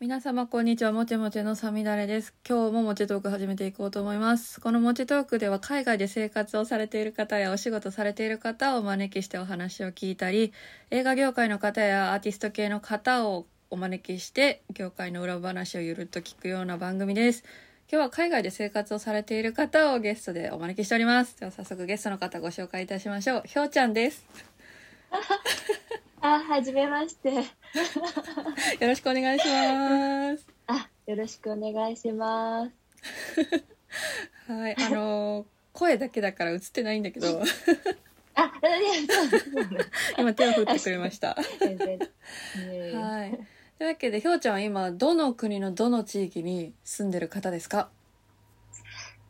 皆様こんにちは。もちもちのさみだれです。今日ももちトーク始めていこうと思います。このもちトークでは海外で生活をされている方やお仕事されている方をお招きしてお話を聞いたり映画業界の方やアーティスト系の方をお招きして業界の裏話をゆるっと聞くような番組です。今日は海外で生活をされている方をゲストでお招きしております。では早速ゲストの方ご紹介いたしましょう。ひょうちゃんです。あ、はじめまして。よろしくお願いします あ、よろしくお願いします。はい、あのー声だけだから映ってないんだけど、あ、今手を振ってくれました。はい。というわけで、ひょうちゃんは今、どの国のどの地域に住んでる方ですか？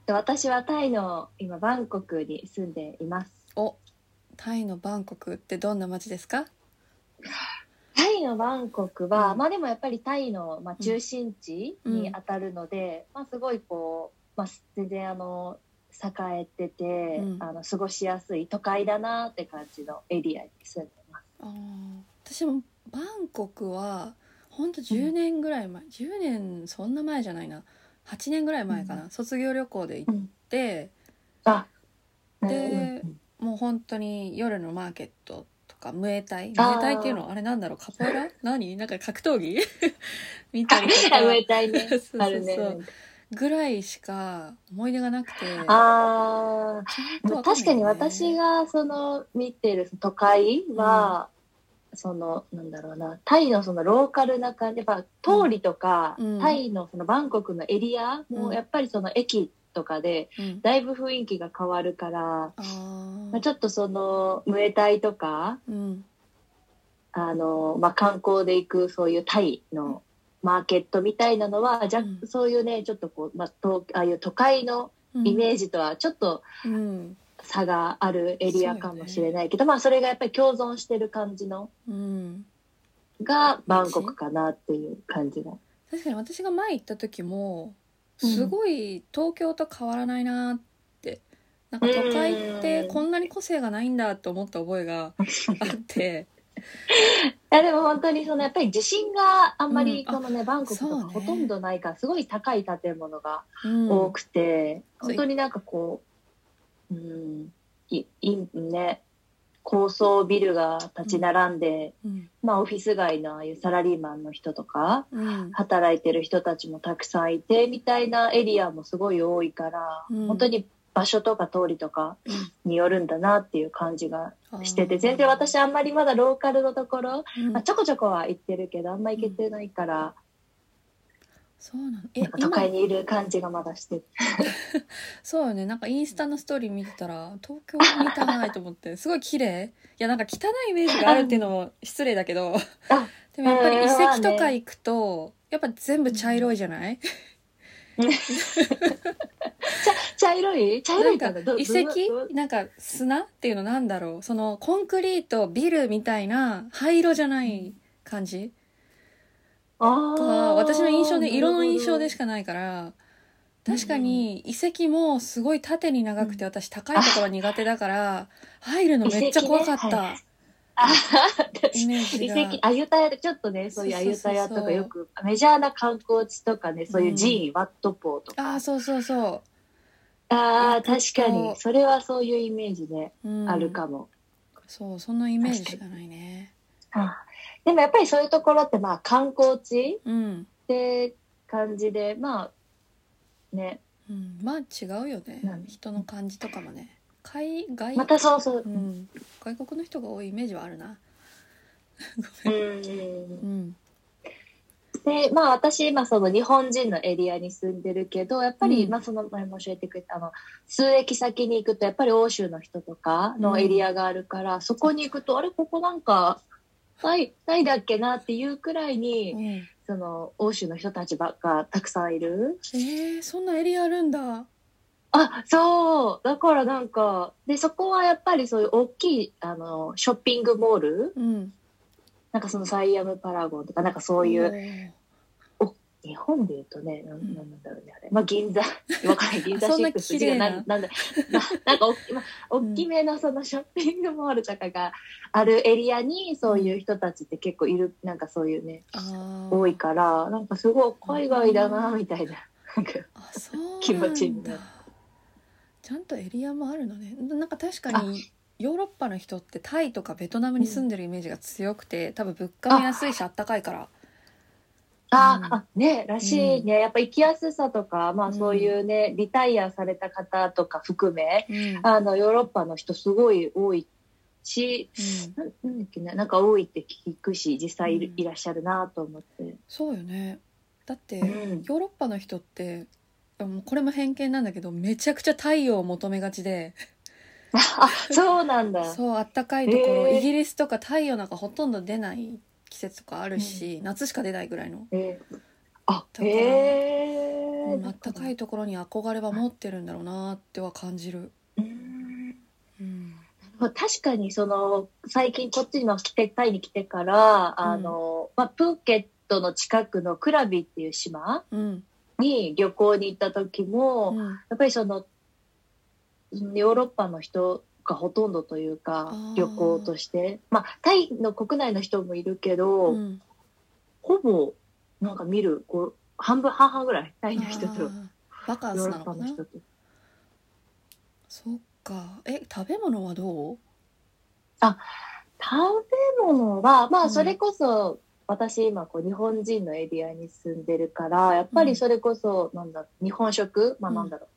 私はタイの今バンコクに住んでいます。お、タイのバンコクってどんな街ですか？タイのバンコクは、うん。まあでもやっぱりタイの、まあ、中心地に当たるので、まあすごいこう、まあ全然あの、栄えてて、うん。あの過ごしやすい都会だなって感じのエリアに住んでます。あー。私もバンコクは、ほんと10年ぐらい前、10年そんな前じゃないな。8年ぐらい前かな。卒業旅行で行って、あ、でうんもう本当に夜のマーケットとかムエタイ？ムエタイっていうのあれなんだろう？カポエラ？何？なんか格闘技？見たりとあ、か植えたいね。そうそうそう。あるね。ぐらいしか思い出がなくて。ああ、ちゃんとわかんない確かに私がその見てる都会は、そのなんだろうな。タイのそのローカルな感じ。やっぱ通りとか、うん。タイのそのバンコクのエリアうん。もやっぱりその駅とかでうん。だいぶ雰囲気が変わるから、まあ、ちょっとそのムエタイとかうん。あの、まあ、観光で行くそういうタイのマーケットみたいなのは、じゃうん。そういうねちょっとこう、まあ、東ああいう都会のイメージとはちょっと、うん。差があるエリアかもしれないけど、まあそれがやっぱり共存してる感じのうん。がバンコクかなっていう感じが。確かに私が前行った時もうんすごい東京と変わらないなって。なんか都会ってこんなに個性がないんだと思った覚えが あって。いやでも本当にそのやっぱり地震があんまりうん。このね、バンコクとかほとんどないからすごい高い建物がうん多くて、そう。本当になんかこう、うん、いいね、高層ビルが立ち並んで、うん。まあオフィス街のああいうサラリーマンの人とか、うん。働いてる人たちもたくさんいてみたいなエリアもすごい多いから、うん。本当に場所とか通りとかによるんだなっていう感じがしてて全然私あんまりまだローカルのところ、うん。まあ、ちょこちょこは行ってるけどあんま行けてないから、そうなの。え都会今にいる感じがまだして。る そうよね。なんかインスタのストーリー見てたら東京みたいなと思って。すごい綺麗。いやなんか汚いイメージがあるっていうのも失礼だけど。あ でもやっぱり遺跡とか行くとやっぱ全部茶色いじゃない？茶色い？茶色いかな？なんどか遺跡？なんか砂っていうのなんだろう。そのコンクリートビルみたいな灰色じゃない感じ？あがー私の印象で色の印象でしかかないから確かに遺跡もすごい縦に長くて私高いところ苦手だから入るのめっちゃ怖かった、遺跡ねあイメージ遺が跡あゆたやちょっとねそういうあゆたやとかよくメジャーな観光地とかねそういう寺院、ワットポーとか。ああそうそうそああ行くと確かに。それはそういうイメージね、う、うん。あるかも、そうそんなイメージしかないねあでもやっぱりそういうところってまあ観光地うん、って感じでまあね。うん、まあ違うよね。うん人の感じとかもね。海外またそうそう、うん、外国の人が多いイメージはあるな。うんうんでまあ私、まあ、その日本人のエリアに住んでるけどやっぱり、うん。まあ、その前も教えてくれたあの数駅先に行くとやっぱり欧州の人とかのエリアがあるから、そこに行くとあれここなんかタイタイだっけなっていうくらいに、うん。その欧州の人たちばっかたくさんいる。えー、そんなエリアあるんだ。あそう。だからなんかでそこはやっぱりそういう大きいあのショッピングモール。うん。なんかそのサイアムパラゴンとかなんかそういう、う日本で言うとね、なんなんだろうね、あれ。まあ、銀座、わかんない、銀座シックス綺麗な。んなんだ、ななんかおっき、まあ、大きめのそのショッピングモールとかがあるエリアに、そういう人たちって結構いる、なんかそういうね、多いから、なんかすごい海外だな、みたいな。なんか気持ちになる。ちゃんとエリアもあるのね。なんか確かにヨーロッパの人ってタイとかベトナムに住んでるイメージが強くて多分物価も安いしあったかいからあ、うん。あ、ね、らしいね。やっぱ行きやすさとか、まあそういうね、リタイアされた方とか含め、うん。あの、ヨーロッパの人すごい多いし、うん。ななんだっけな、なんか多いって聞くし、実際いらっしゃるなと思って。そうよね。だって、うん。ヨーロッパの人ってこれも偏見なんだけどめちゃくちゃ太陽を求めがちで。あ、そうなんだ。そうあったかいところ、へーイギリスとか太陽なんかほとんど出ない季節とかあるし、夏しか出ないぐらいの、えー。あ、だからへえうんあったかいところに憧れは持ってるんだろうなっては感じる、うんうん、まあ確かにその最近こっちにも来てタイに来てから、あの、まあ、プーケットの近くのクラビっていう島うん。に旅行に行った時も、うん。やっぱりそのヨーロッパの人がほとんどというか旅行として。まあタイの国内の人もいるけど、うん。ほぼなんか見るこう半分半々ぐらいタイの人と。ヨーロッパの人と。そっか。え食べ物はどう？食べ物はまうん。あそれこそ、私今こう日本人のエリアに住んでるからやっぱりそれこそなんだ日本食？まあなんだろう、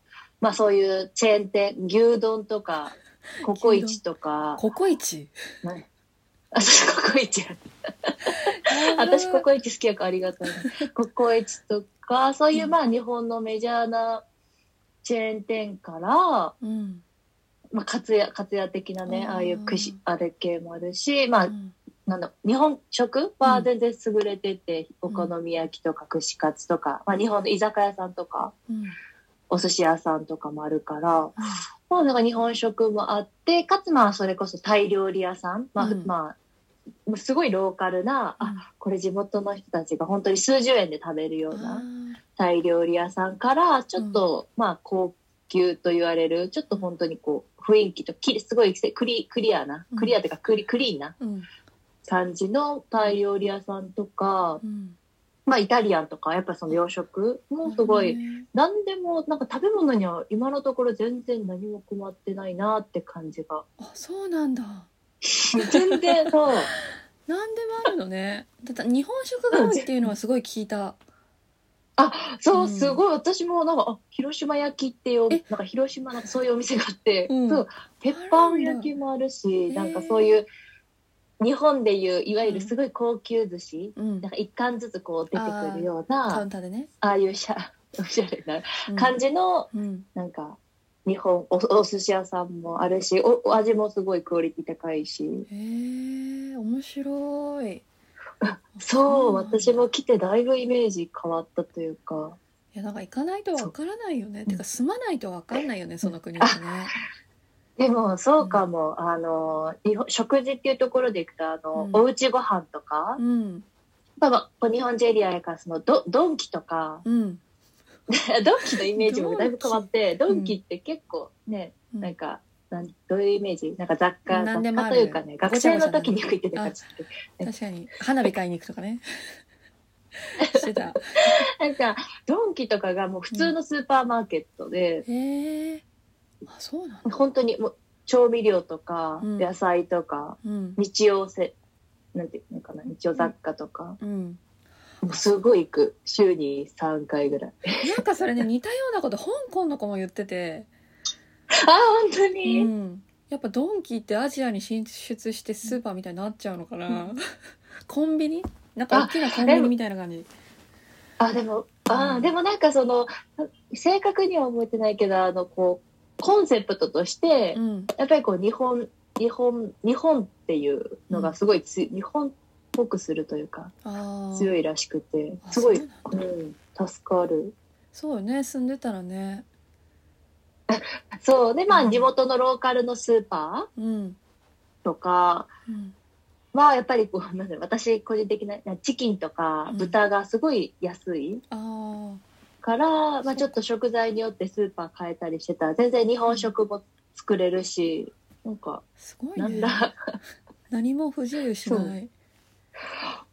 まあそういうチェーン店牛丼とか ココイチとか。ココイチ？ね あそうココイチ私ココイチ好きやからありがたいなココイチとかそういうまあ日本のメジャーなチェーン店から、うん。まあ、かつやかつや的なねあーああいう串あれ系もあるしまあうん。なんだ日本食は全然優れてて、お好み焼きとか串カツとか、まあ、日本の居酒屋さんとか。うんお寿司屋さんとかもあるから、まあ、なんか日本食もあってかつまあそれこそタイ料理屋さん、まあうん。まあ、すごいローカルな、あこれ地元の人たちが本当に数十円で食べるようあなー。タイ料理屋さんからちょっと、まあ高級と言われるちょっと本当にこう雰囲気ときすごいクリクリアなうん。クリアというかクリクリーンなうん。感じのタイ料理屋さんとか、うんまあイタリアンとかやっぱその洋食もすごい、何でもなんか食べ物には今のところ全然何も困ってないなって感じが。あそうなんだ。全然そう。何でもあるのね。だ日本食が多いっていうのはすごい聞いた。そううん。すごい。私もなんかあ広島焼きっていうえ？なんか広島なんかそういうお店があって、うん。そう。鉄板焼きもあるしなんかそういう日本でいういわゆるすごい高級寿司、うん。なんか一貫ずつこう出てくるようカウなンターでね、ああいうしゃ おしゃれなうん。感じのうん。なんか日本おお寿司屋さんもあるしおお味もすごいクオリティ高いし。へえ面白い。そう私も来てだいぶイメージ変わったというか。いやなんか行かないとわからないよね。うてか住まないとわかんないよねその国ってね でもそうかも、あの日本食事っていうところでいくとあの、うん。おうちご飯とか、うん。まあまあ、日本人エリアやからそのドドンキとか。うん。ドンキのイメージもだいぶ変わってドンキって結構ね、うん。なんかなんどういうイメージ？なんか雑貨雑貨というかね学生の時によく行ってた感じ確かに。花火買いに行くとかね。してた。なんかドンキとかがもう普通のスーパーマーケットで、へえあそうなんだ。本当にもう調味料とかうん。野菜とか、うん。日用せなんていうのかな日用雑貨とか、うん。もうすごい行く。週に3回ぐらい。なんかそれね 似たようなこと香港の子も言ってて。あ本当うに、ん。やっぱドンキってアジアに進出してスーパーみたいになっちゃうのかな、コンビニ？なんか大きなコンビニみたいな感じ。あでもあ、うん。でもなんかその正確には覚えてないけどあのこうコンセプトとして、うん。やっぱりこう日本日本日本っていうのがすごいつ、日本っぽくするというかああ強いらしくてあすごいそうなん助かる。そうよね住んでたらね。そうでまうん。あ地元のローカルのスーパうん。ーとかうん。はやっぱりこうなんだろう私個人的なチキンとかうん。豚がすごい安い。あから、まあ、ちょっと食材によってスーパー変えたりしてたら全然日本食も作れるしなんかあすごいね。なんだ。何も不自由しない。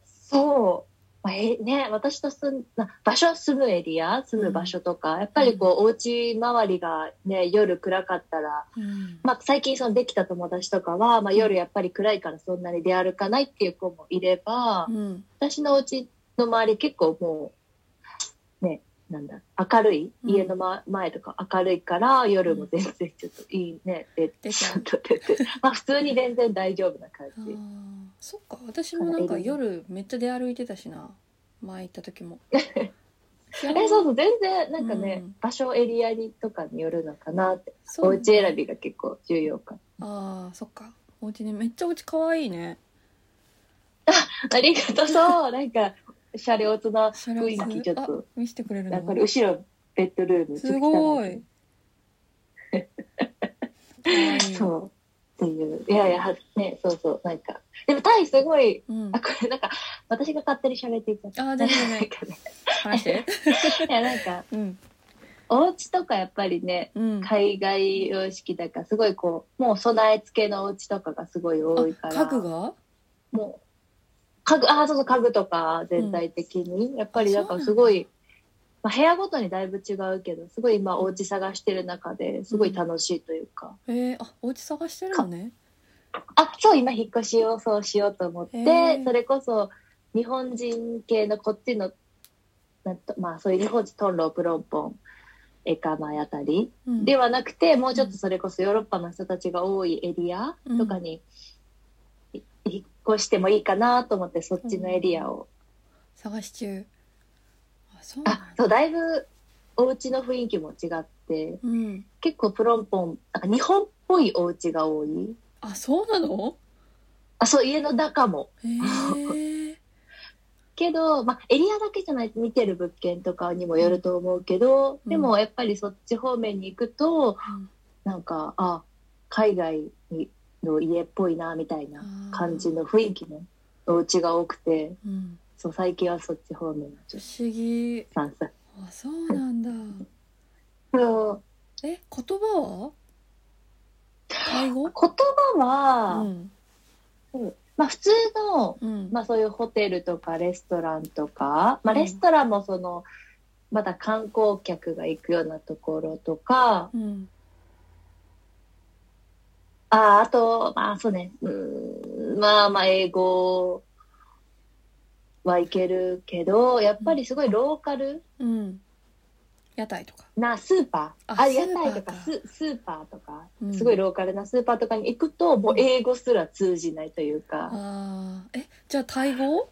そう。まあえね、私と住んな場所住むエリア住む場所とか、やっぱりこう、お家周りがね夜暗かったら、うん。まあ、最近そのできた友達とかは、まあ、夜やっぱり暗いからそんなに出歩かないっていう子もいれば、うん。私のお家の周り結構もうねなんだ明るい？うん。家の、ま前とか明るいから夜も全然ちょっといいねで出ちゃんと出て。まあ普通に全然大丈夫な感あーじ。そっか。私もなんか夜めっちゃ出歩いてたしな。前行った時も。ええそうそう。全然なんかね、うん。場所エリアにとかによるのかなって。お家選びが結構重要か。ああそっか。お家ねめっちゃお家可愛いね。ありがとう。そうなんか車両つな雰囲気ちょっあと見せてくれるやっぱりの後ろベッドルームすごい。そう。っていう。いやいやはねそうそう。なんか。でもタイすごいうん。あこれなんか私が勝手に喋っていた。あー全然 なんかね。話して。いやなんかうん。お家とかやっぱりねうん。海外様式だからすごいこうもう備え付けのお家とかがすごい多いかあら家具が？もう家具あそうそう家具とか全体的に、やっぱりなんかすごい、まあ、部屋ごとにだいぶ違うけどすごい今お家探してる中ですごい楽しいというか、えー、あお家探してるのね。あそう今引っ越しをそうしようと思って、へー。それこそ日本人系のこっちのなんとまあそういう日本人トンロープロンポンエカマイあたりうん。ではなくてもうちょっとそれこそヨーロッパの人たちが多いエリアとかに、い引っ越してもいいかなと思ってそっちのエリアを、探し中。あそうあそうだいぶお家の雰囲気も違ってうん。結構プロンポンなんか日本っぽいお家が多い。あそうなの？あそう家の中も。けど、まあ、エリアだけじゃない見てる物件とかにもよると思うけど、うん。でもやっぱりそっち方面に行くとうん。なんかあ海外の家っぽいなみたいな感じの雰囲気のお家が多くてうん。そう最近はそっち方面。不思議。と散策あそうなんだ。そう。え言葉は？言葉は、うん。まあ普通のうん。まあそういうホテルとかレストランとか、まあうんレストランもその、まだ観光客が行くようなところとか、うんああ、あと、まあそうね、うーん、まあまあ英語はいけるけど、やっぱりすごいローカルうん。屋台とかなスーパー、あ屋台とかススーパーとか、うん。すごいローカルなスーパーとかに行くと、もう英語すら通じないというか、あー。えじゃあタイ語？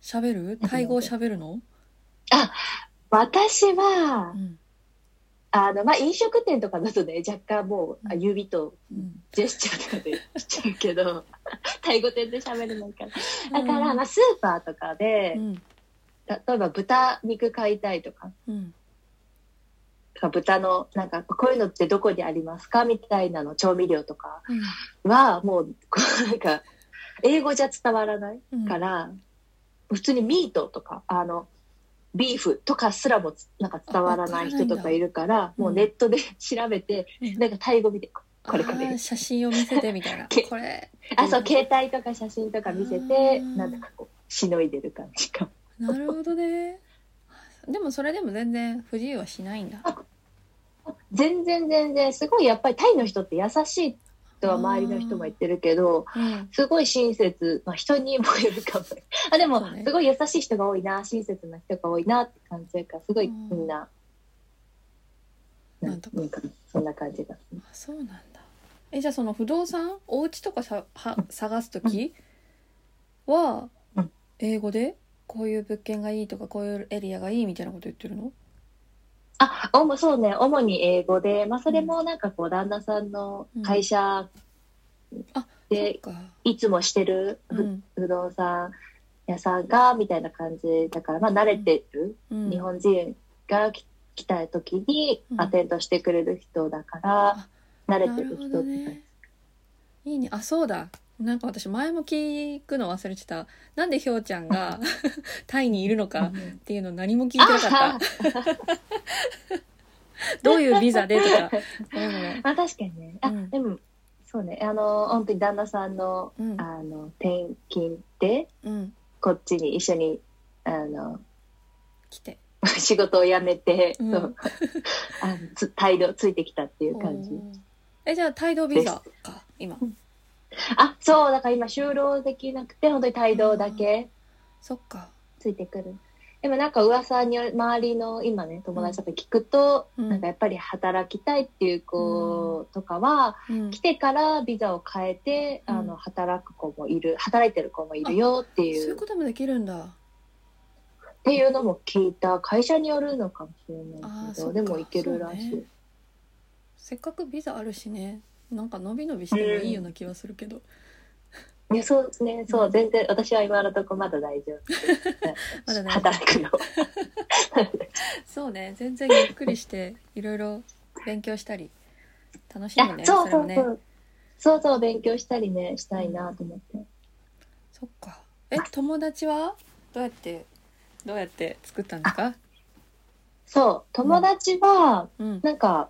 喋る？タイ語喋るの？私はう、んあの、まあ飲食店とかだとね、若干もう指とうんジェスチャーとかでしちゃうけど、タイ語店で喋れないから。だから、うん。まあスーパーとかで、うん。例えば豚肉買いたいとか、うん。豚のなんかこういうのってどこにありますかみたいなの調味料とかうん。はもうこうなんか英語じゃ伝わらないうん。から、普通にミートとかあのビーフとかすらもつなんか伝わらない人とかいるからうん。もうネットで調べて、うん。なんかタイ語見てここれ。こあれー写真を見せてみたいな。けこれ。あそう携帯とか写真とか見せてうんなんだかこうしのいでる感じかなるほどね。でもそれでも全然不自由はしないんだ。全然全然。すごいやっぱりタイの人って優しいとは周りの人も言ってるけどうん。すごい親切、まあ、人にもよるかもあでも、すごい優しい人が多いな親切な人が多いなって感じだからすごいうんみんな、なんとか。なんかそんな感じがあそうなんだ。えじゃあその不動産？お家とかさは探す時？はうん。英語でこういう物件がいいとかこういうエリアがいいみたいなこと言ってるの？あおもそうね。主に英語で、まあ、それもなんかこう旦那さんの会社でか。いつもしてる不,、動産屋さんがみたいな感じだから、まあ、慣れてる、うん。日本人がき来た時にうん。アテンドしてくれる人だから、慣れてる人なるほどって感じね。いいね。あそうだなんか私前も聞くの忘れてた。なんでひょうちゃんが タイにいるのかっていうの何も聞いてなかった。どういうビザでとか。あ確かにね。あ、うん。でもそうね。あの本当に旦那さんの,、うん。あの転勤でうん。こっちに一緒にあの来て。仕事を辞めて、うん。そう。あのつ態度ついてきたっていう感じ。えじゃあ帯同ビザか今あそうだから今就労できなくて本当に態度だけそっか。ついてくる。でもなんか噂に周りの今ね友達とか聞くと、うん。なんかやっぱり働きたいっていう子とかは、うん。来てからビザを変えて、うん。あの働く子もいる働いてる子もいるよっていそういううこともできるんだ。っていうのも聞いた会社によるのかもしれあないけどでもいけるらしい、ね。せっかくビザあるしねなんか伸び伸びしてもいいような気はするけど、いやそうですね。そう全然私は今のところまだ大丈夫。まだ大丈夫。働くの。そうね。全然ゆっくりしていろいろ勉強したり楽しむねそうそうそう、れもね。そう。そう勉強したりねしたいなと思って、そっか。え友達は？どうやってどうやって作ったんですか？そう。友達はうん。なんか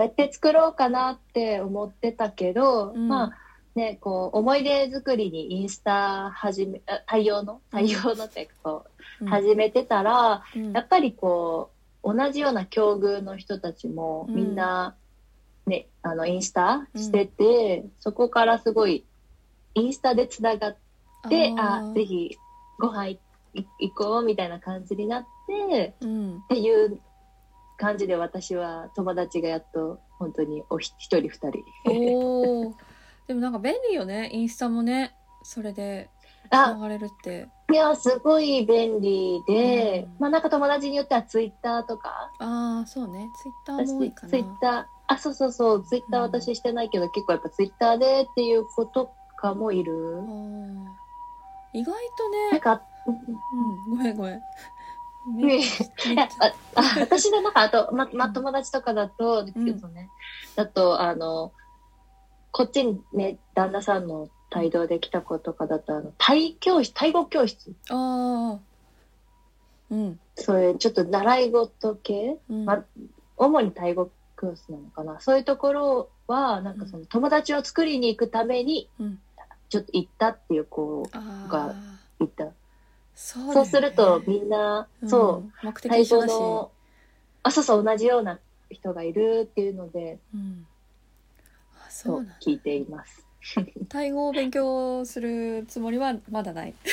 どうやって作ろうかなって思ってたけど、うん。まあねこう思い出作りにインスタ始めあ対応の対応のっていうかこう、始めてたらうん。やっぱりこう同じような境遇の人たちもうん。みんな、ねあのインスタしてて、そこからすごいインスタでつながってあー。ぜひご飯い行こうみたいな感じになってうん。っていう感じで私は友達がやっと本当におひ一人二人。おおでもなんか便利よね。インスタもね。それでつあながれるって。いやすごい便利で、うん。まあなんか友達によってはツイッターとか。ああそうね。ツイッターも多い私かな。ツイッターあそうそうそう。ツイッターうん私してないけど、結構やっぱツイッターでっていう子とかもいる。意外とね、なんかうん、ごめんごめんね。ああ私の中あと、ま、ま、友達とかだと、ですけどね、だと、あの、こっちにね、旦那さんの帯同で来た子とかだと、あの、タイ教室、タイ語教室、ああうん。そういうちょっと習い事系、うん、ま主にタイ語教室なのかな？そういうところは、なんかその友達を作りに行くために、うん。ちょっと行ったっていう子あがあいた。そうね。そうすると、みんな、そう、ん目的タイ語一緒だし、の、あ、そうそう、同じような人がいるっていうので、うん、あそそううなん聞いています。タイ語を勉強するつもりはまだない。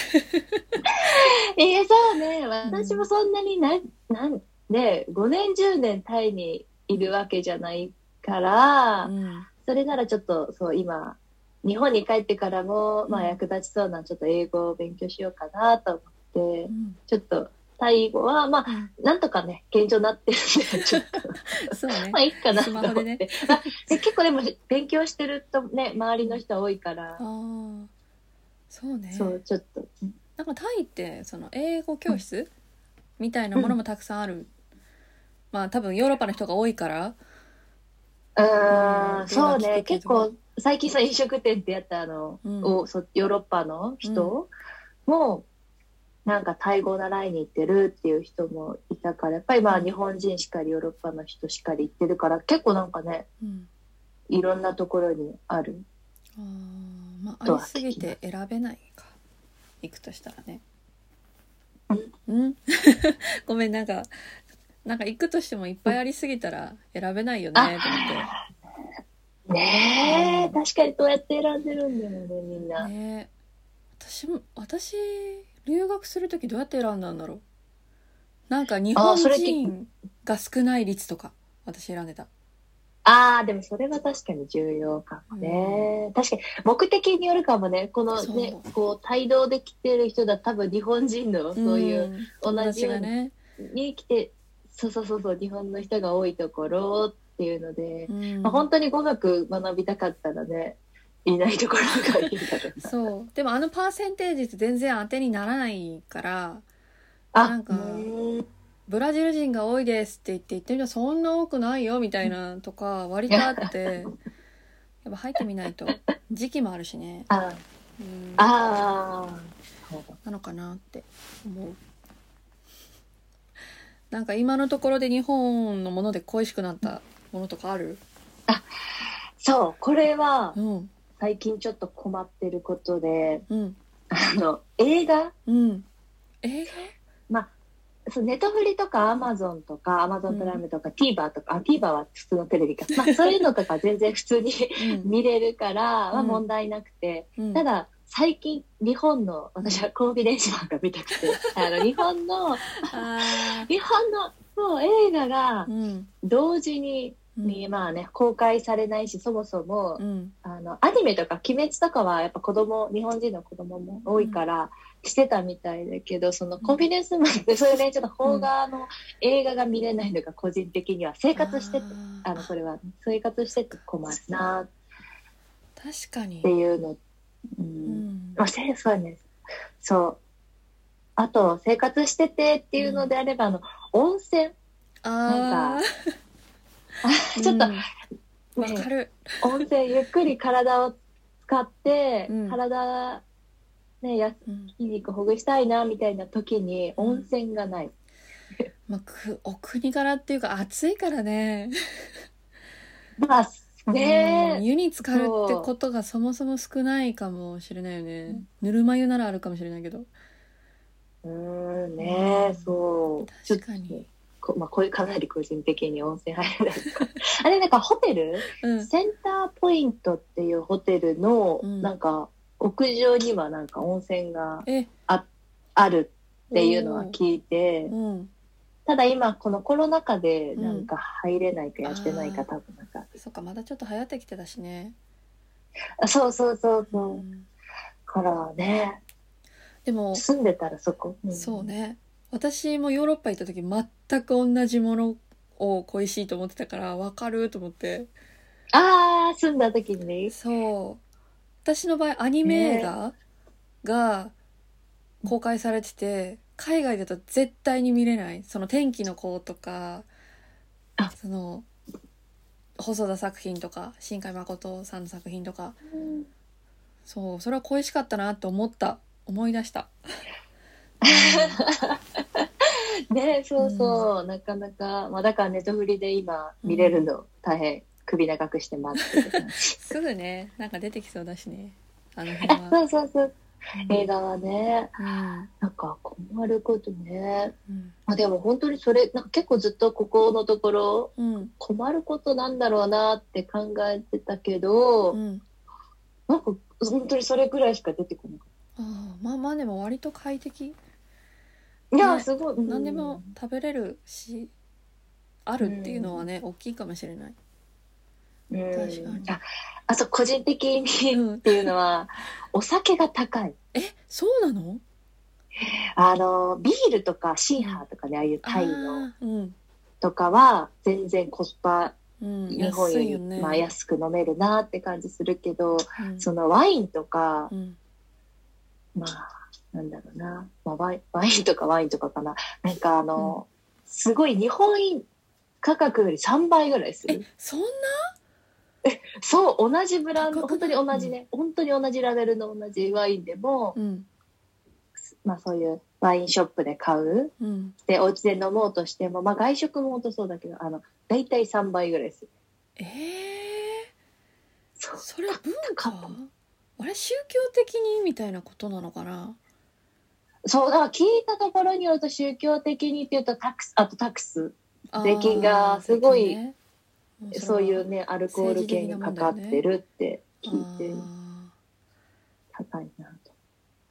えー、そうね。私もそんなにな、なんで、5年、10年タイにいるわけじゃないから、うん。それならちょっと、そう、今、日本に帰ってからも、まあうん役立ちそうな、ちょっと英語を勉強しようかなと思ってう、ん。ちょっと、タイ語は、まあ、なんとかね、現状になってるんで、ちょっと、そうね。まあいいかなと思って。ね。あで結構でも、勉強してるとね、周りの人多いから。あ、あそうね。そう、ちょっと、なんかタイってその英語教室、みたいなものもたくさんある、まあ多分ヨーロッパの人が多いから。ううん。そうね、結構、最近その飲食店ってやったあの、うん。おそヨーロッパの人も、なんかタイ語を習いに行ってるっていう人もいたから、やっぱりまあ日本人しかりヨーロッパの人しかり行ってるから、結構なんかね、うん。いろんなところにある。あーまあありすぎて選べないか。行くとしたらね。うん。うん？ごめんなんかなんか行くとしてもいっぱいありすぎたら選べないよねと思ってねえ、確かにどうやって選んでるんだよね、みんな。ね私も私留学する時どうやって選んだんだろう？なんか日本人が少ない率とか私選んでた。ああ、でもそれは確かに重要かもね。確かに目的によるかもね。このねそ、こう、帯同で来てる人だ多分日本人のそういう、ん同じように来て、そうそうそうそう、日本の人が多いところっていうので、うん。まあ、本当に語学学びたかったらね、いないところがいいんだろうな。そう。でもあのパーセンテージって全然当てにならないからあ、なんかブラジル人が多いですって言って言ってみたらそんな多くないよみたいなとか割とあって っぱ入ってみないと時期もあるしね、あうん、あなのかなって思う。なんか今のところで日本のもので恋しくなったものとかある？そうこれはうん。最近ちょっと困ってることでうん。あの映画？うん。映そうネットフリとかアマゾンとかアマゾンプライムとか、TVer とかあ TVer は普通のテレビか、まあ、そういうのとか全然普通に 見れるから、まあ、うん。問題なくて、うん。ただ最近日本の私はコンフィデンシマンが見たくて。あの日本のあ日本のそう映画が同時に、うんまあね公開されないしそもそも、うん。あのアニメとか鬼滅とかはやっぱ子供日本人の子供も多いからしてたみたいだけど、そのコンフィデンスマンってそういうねちょっと邦画の映画が見れないのが個人的には生活しててあー。あのこれは。生活してて困るなっ確かに。ていうの、ううんん。まあ、せそうね。そう。あと生活しててっていうのであれば、あの温泉。あー。ちょっと、うんわねかる。温泉ゆっくり体を使って、うん。体ねやうん。筋肉ほぐしたいなみたいな時にうん。温泉がない、まあくお国柄っていうか暑いからね。まあうん。ね湯に浸かるってことがそもそも少ないかもしれないよね。ぬるま湯ならあるかもしれないけどうーんねそう。確かに。こまあ、こういうかなり個人的に温泉入れない。と かあれなんかホテル？うん。センターポイントっていうホテルの、うん。なんか屋上にはなんか温泉がえ。あるっていうのは聞いて、うん。ただ今このコロナ禍でうん。なんか入れないかやってないか、多分なんか。そっかまだちょっと流行ってきてたしね。あそうそうそうそう、うん。からねでも住んでたらそこ、ん。そうね。私もヨーロッパ行った時全く同じものを恋しいと思ってたから分かると思って。ああ住んだ時にそう。私の場合アニメ映画が公開されてて海外だと絶対に見れない。その「天気の子」とかあ。その細田作品とか新海誠さんの作品とか。そうそれは恋しかったなって思った思い出した。ねそうそう、なかなか、まあ、だからネットフリで今見れるの大変首長くして待ってる感じ。すぐねなんか出てきそうだしねあのあ辺は、そうそうそう。うん。映画はね。うん。なんか困ることね、うん。まあ、でも本当にそれなんか結構ずっとここのところうん。困ることなんだろうなって考えてたけど、うん。なんか本当にそれくらいしか出てこなかっああまあまあでも割と快適。たいや、ね。すごい、うん。何でも食べれるしあるっていうのはね、大きいかもしれない。うん。確かに。ああと個人的にうん。っていうのは、お酒が高い。えそうなの？あのビールとかシーハーとかねああいうタイの。とかは全然コスパうん日本よりね。まあ、安く飲めるなって感じするけどうん。そのワインとかうんまあなんだろうな、まあ、ワインワインとかワインとかかな。なんかあの、すごい日本価格より3倍ぐらいすえるそんな？そう同じブランド。本当に同じね、本当に同じラベルの同じワインでも、うん。まあ、そういうワインショップで買う。うん。でお家で飲もうとしても、まあ、外食も本当そうだけどあの大体3倍ぐらいする。ええそう。それ文化？あれ宗教的にみたいなことなのかな？そうだから聞いたところによると宗教的にっていうとタックスあとタックス。税金がすごいね。そういうねアルコール系にかかってるって聞いて。あ高いなと。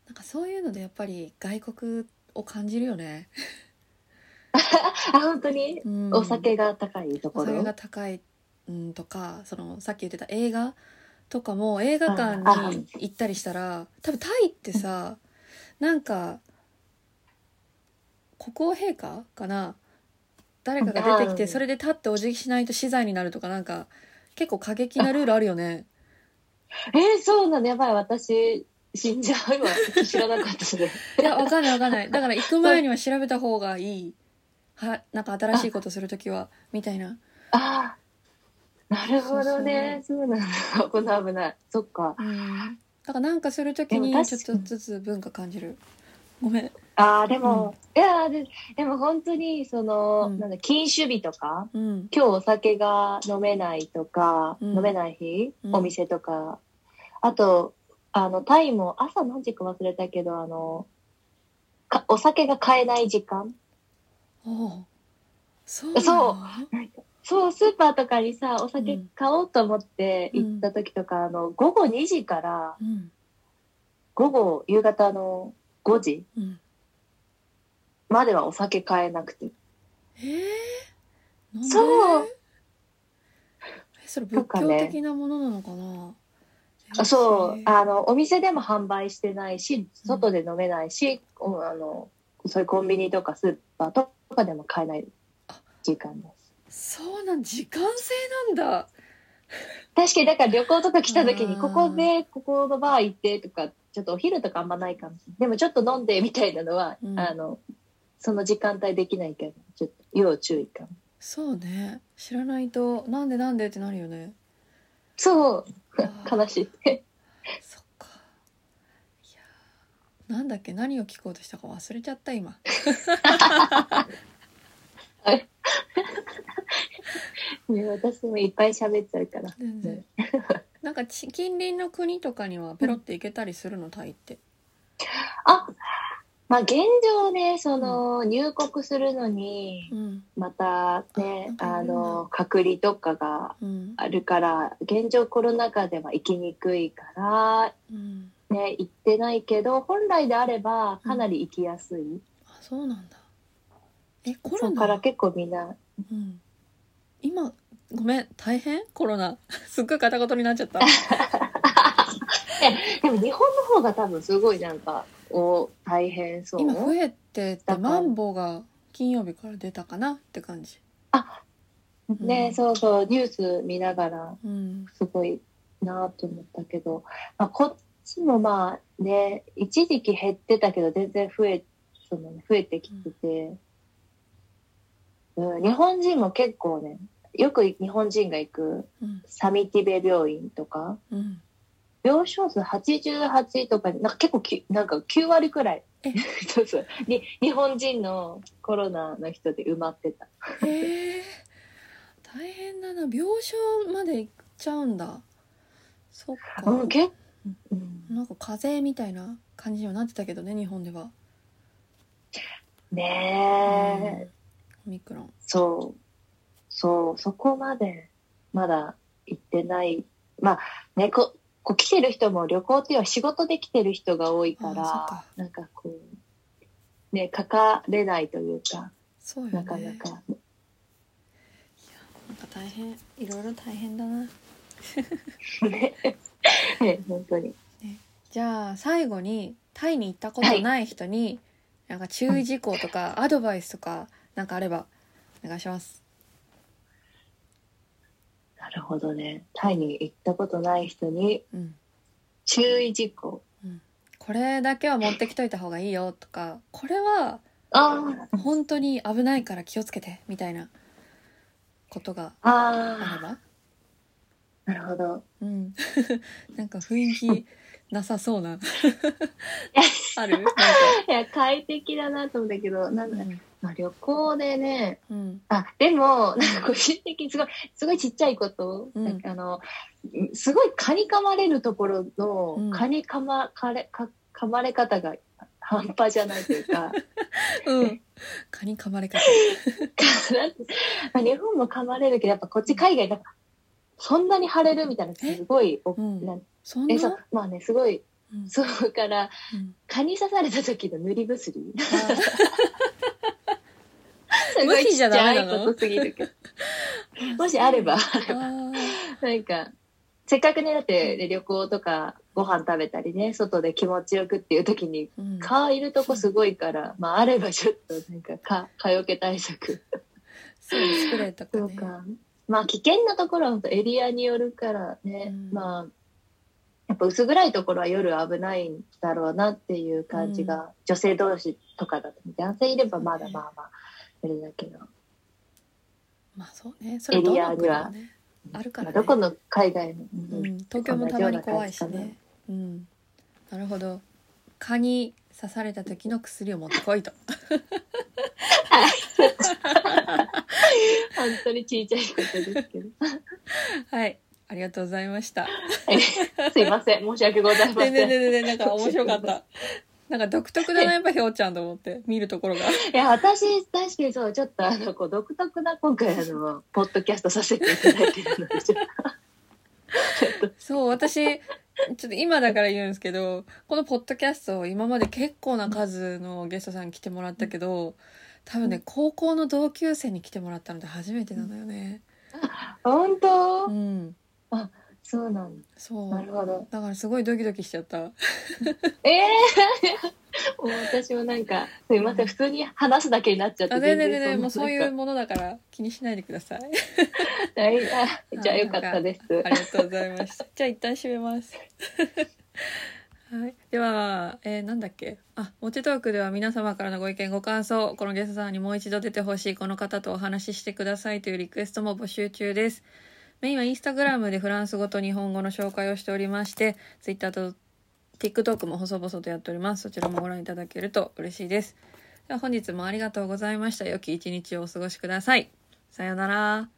ー。なんかそういうのでやっぱり外国を感じるよね、あ本当に、うん。お酒が高いところ？お酒が高い、うん、とかそのさっき言ってた映画とかも映画館ああ。に行ったりしたら多分タイってさなんか国王陛下かな誰かが出てきうん。てそれで立ってお辞儀しないと死罪になるとかなんか結構過激なルールあるよね。えー、そうなのやばい。私死んじゃう今知らなかったそれ いやわかんないわかんない。だから行く前には調べた方がいい。はなんか新しいことするときはみたいな。あなるほどね。そうなんだ。危ない危ない。そっか。うん。だからなんかするときに。ちょっとずつ文化感じる。ごめん。ああ、でも、いやで、でも本当に、その、うん。なんだ、禁酒日とか、うん。今日お酒が飲めないとか、うん。飲めない日、うん。お店とか、あと、あの、タイも朝何時か忘れたけど、あの、かお酒が買えない時間。そうそうそう、スーパーとかにさ、お酒うん。買おうと思って行った時とか、あの、午後2時から、うん。午後、夕方の5時うん。まではお酒買えなくて。えー、そう。えそれ仏教的なものなのかな？あそう。え、ー。あの、お店でも販売してないし、外で飲めないし、おあの、そういうコンビニとかスーパーとかでも買えない時間です。そうなん時間制なんだ。確かに、だから旅行とか来た時に、うん。ここで、ここのバー行ってとか、ちょっとお昼とかあんまないかも。でもちょっと飲んでみたいなのは、うん。あの、その時間帯できないけど、ちょっと要注意かも。そうね。知らないとなんでなんでってなるよね。そう、悲しい。そっか。いやなんだっけ？何を聞こうとしたか忘れちゃった今 ね私もいっぱい喋っちゃうから。全然。なんかち近隣の国とかにはペロって行けたりするのタイって。あ、まあ現状ね、その、入国するのに、うん。またね、ああの、隔離とかがうん。あるから、現状コロナ禍では行きにくいから、うん。ね、行ってないけど、本来であればかなり行きやすい。あそうなんだえコロそこからナ、結構みんな、うん、今ごめん大変？コロナ。すっごい片言になっちゃった。でも日本の方が多分すごいなんか、お大変そう。今増えててマンボウが金曜日から出たかなって感じ。ね、うん。そうそう、ニュース見ながら、うん。すごいなと思ったけど、まあ、こっちもまあね、一時期減ってたけど、全然増え、その、増えてきてて、うん、日本人も結構ね、よく日本人が行くうん。サミティベ病院とか、うん。病床数88とかに、なんか結構き、なんか9割くらい。え、そうそう、に日本人のコロナの人で埋まってた。へえ大変だな。病床まで行っちゃうんだ。そっか、うん、結うん、なんか風邪みたいな感じにはなってたけどね日本では、ねえ、ミクロンそう。そう、そこまでまだ行ってない。まあね、ここう来てる人も旅行っていうのは仕事で来てる人が多いからか、なんかこう、ね、かかれないというか、そうよねなかなか。なんか大変いろいろ大変だな ね、ね本当に。じゃあ最後にタイに行ったことない人に、なんか注意事項とかアドバイスとかなんかあればお願いします。なるほどね。タイに行ったことない人にうん。注意事項。これだけは持ってきといた方がいいよとかこれは本当に危ないから気をつけてみたいなことがああれば。あ、なるほど。うん。なんか雰囲気なさそうな。ある？いや、快適だなと思ったけど、なんだ、まあ、旅行でね、うん。あ、でも、なんか個人的にすごい、すごいちっちゃいこと、うん。なんかあの、すごい蚊に噛まれるところうん。の、蚊に噛ま、かれ、か噛まれ方が半端じゃないというか、うん。蚊に噛まれ方。日本も噛まれるけど、やっぱこっち海外だから、そんなに腫れるみたいな、すごい、おうん。なんそんな？え、そう、まあね、すごい、うん。そうから、うん。蚊に刺された時の塗り薬。無視じゃダゃメなことすぎるけど。もしあれば、あーなんか、せっかくね、だってね旅行とかご飯食べたりね、外で気持ちよくっていう時に、うん。蚊いるとこすごいから、まああればちょっとなんか蚊、蚊よけ対策。そうスプレーとかね。そうか。まあ危険なところはエリアによるからね、うん。まあ、やっぱ薄暗いところは夜危ないんだろうなっていう感じが、女性同士とかだと、男性いればまだまあまあ、あれだけど。まあそうね。それどの国もねあるから、ね。まあどこの海外も、ううん。ん、東京もたまに怖いしね。うん。なるほど。蚊に刺された時の薬を持ってこいと。本当に小さいことですけど。はい。ありがとうございました。すいません。申し訳ございません。全然全然なんか面白かったなんか独特だなやっぱひょうちゃんと思って見るところが。いや私確かにそうちょっとあのこう独特な今回あのポッドキャストさせていただいてるのでちょっと。そう私ちょっと今だから言うんですけどこのポッドキャスト今まで結構な数のゲストさん来てもらったけど多分ね高校の同級生に来てもらったので初めてなのよね。本当、うんそうなんそう。だなるほど。だからすごいドキドキしちゃった。ええ もう私もなんかすいません普通に話すだけになっちゃってあ全然全然もうそういうものだから気にしないでください。はい あじゃあよかったです。ありがとうございましたじゃあ一旦閉めます。はい、では、えーなんだっけ？あもちトークでは皆様からのご意見ご感想このゲストさんにもう一度出てほしいこの方とお話ししてくださいというリクエストも募集中です今インはインスタグラムでフランス語と日本語の紹介をしておりましてツイッターと TikTok も細々とやっております。そちらもご覧いただけると嬉しいです。では本日もありがとうございました。良き一日をお過ごしください。さようなら。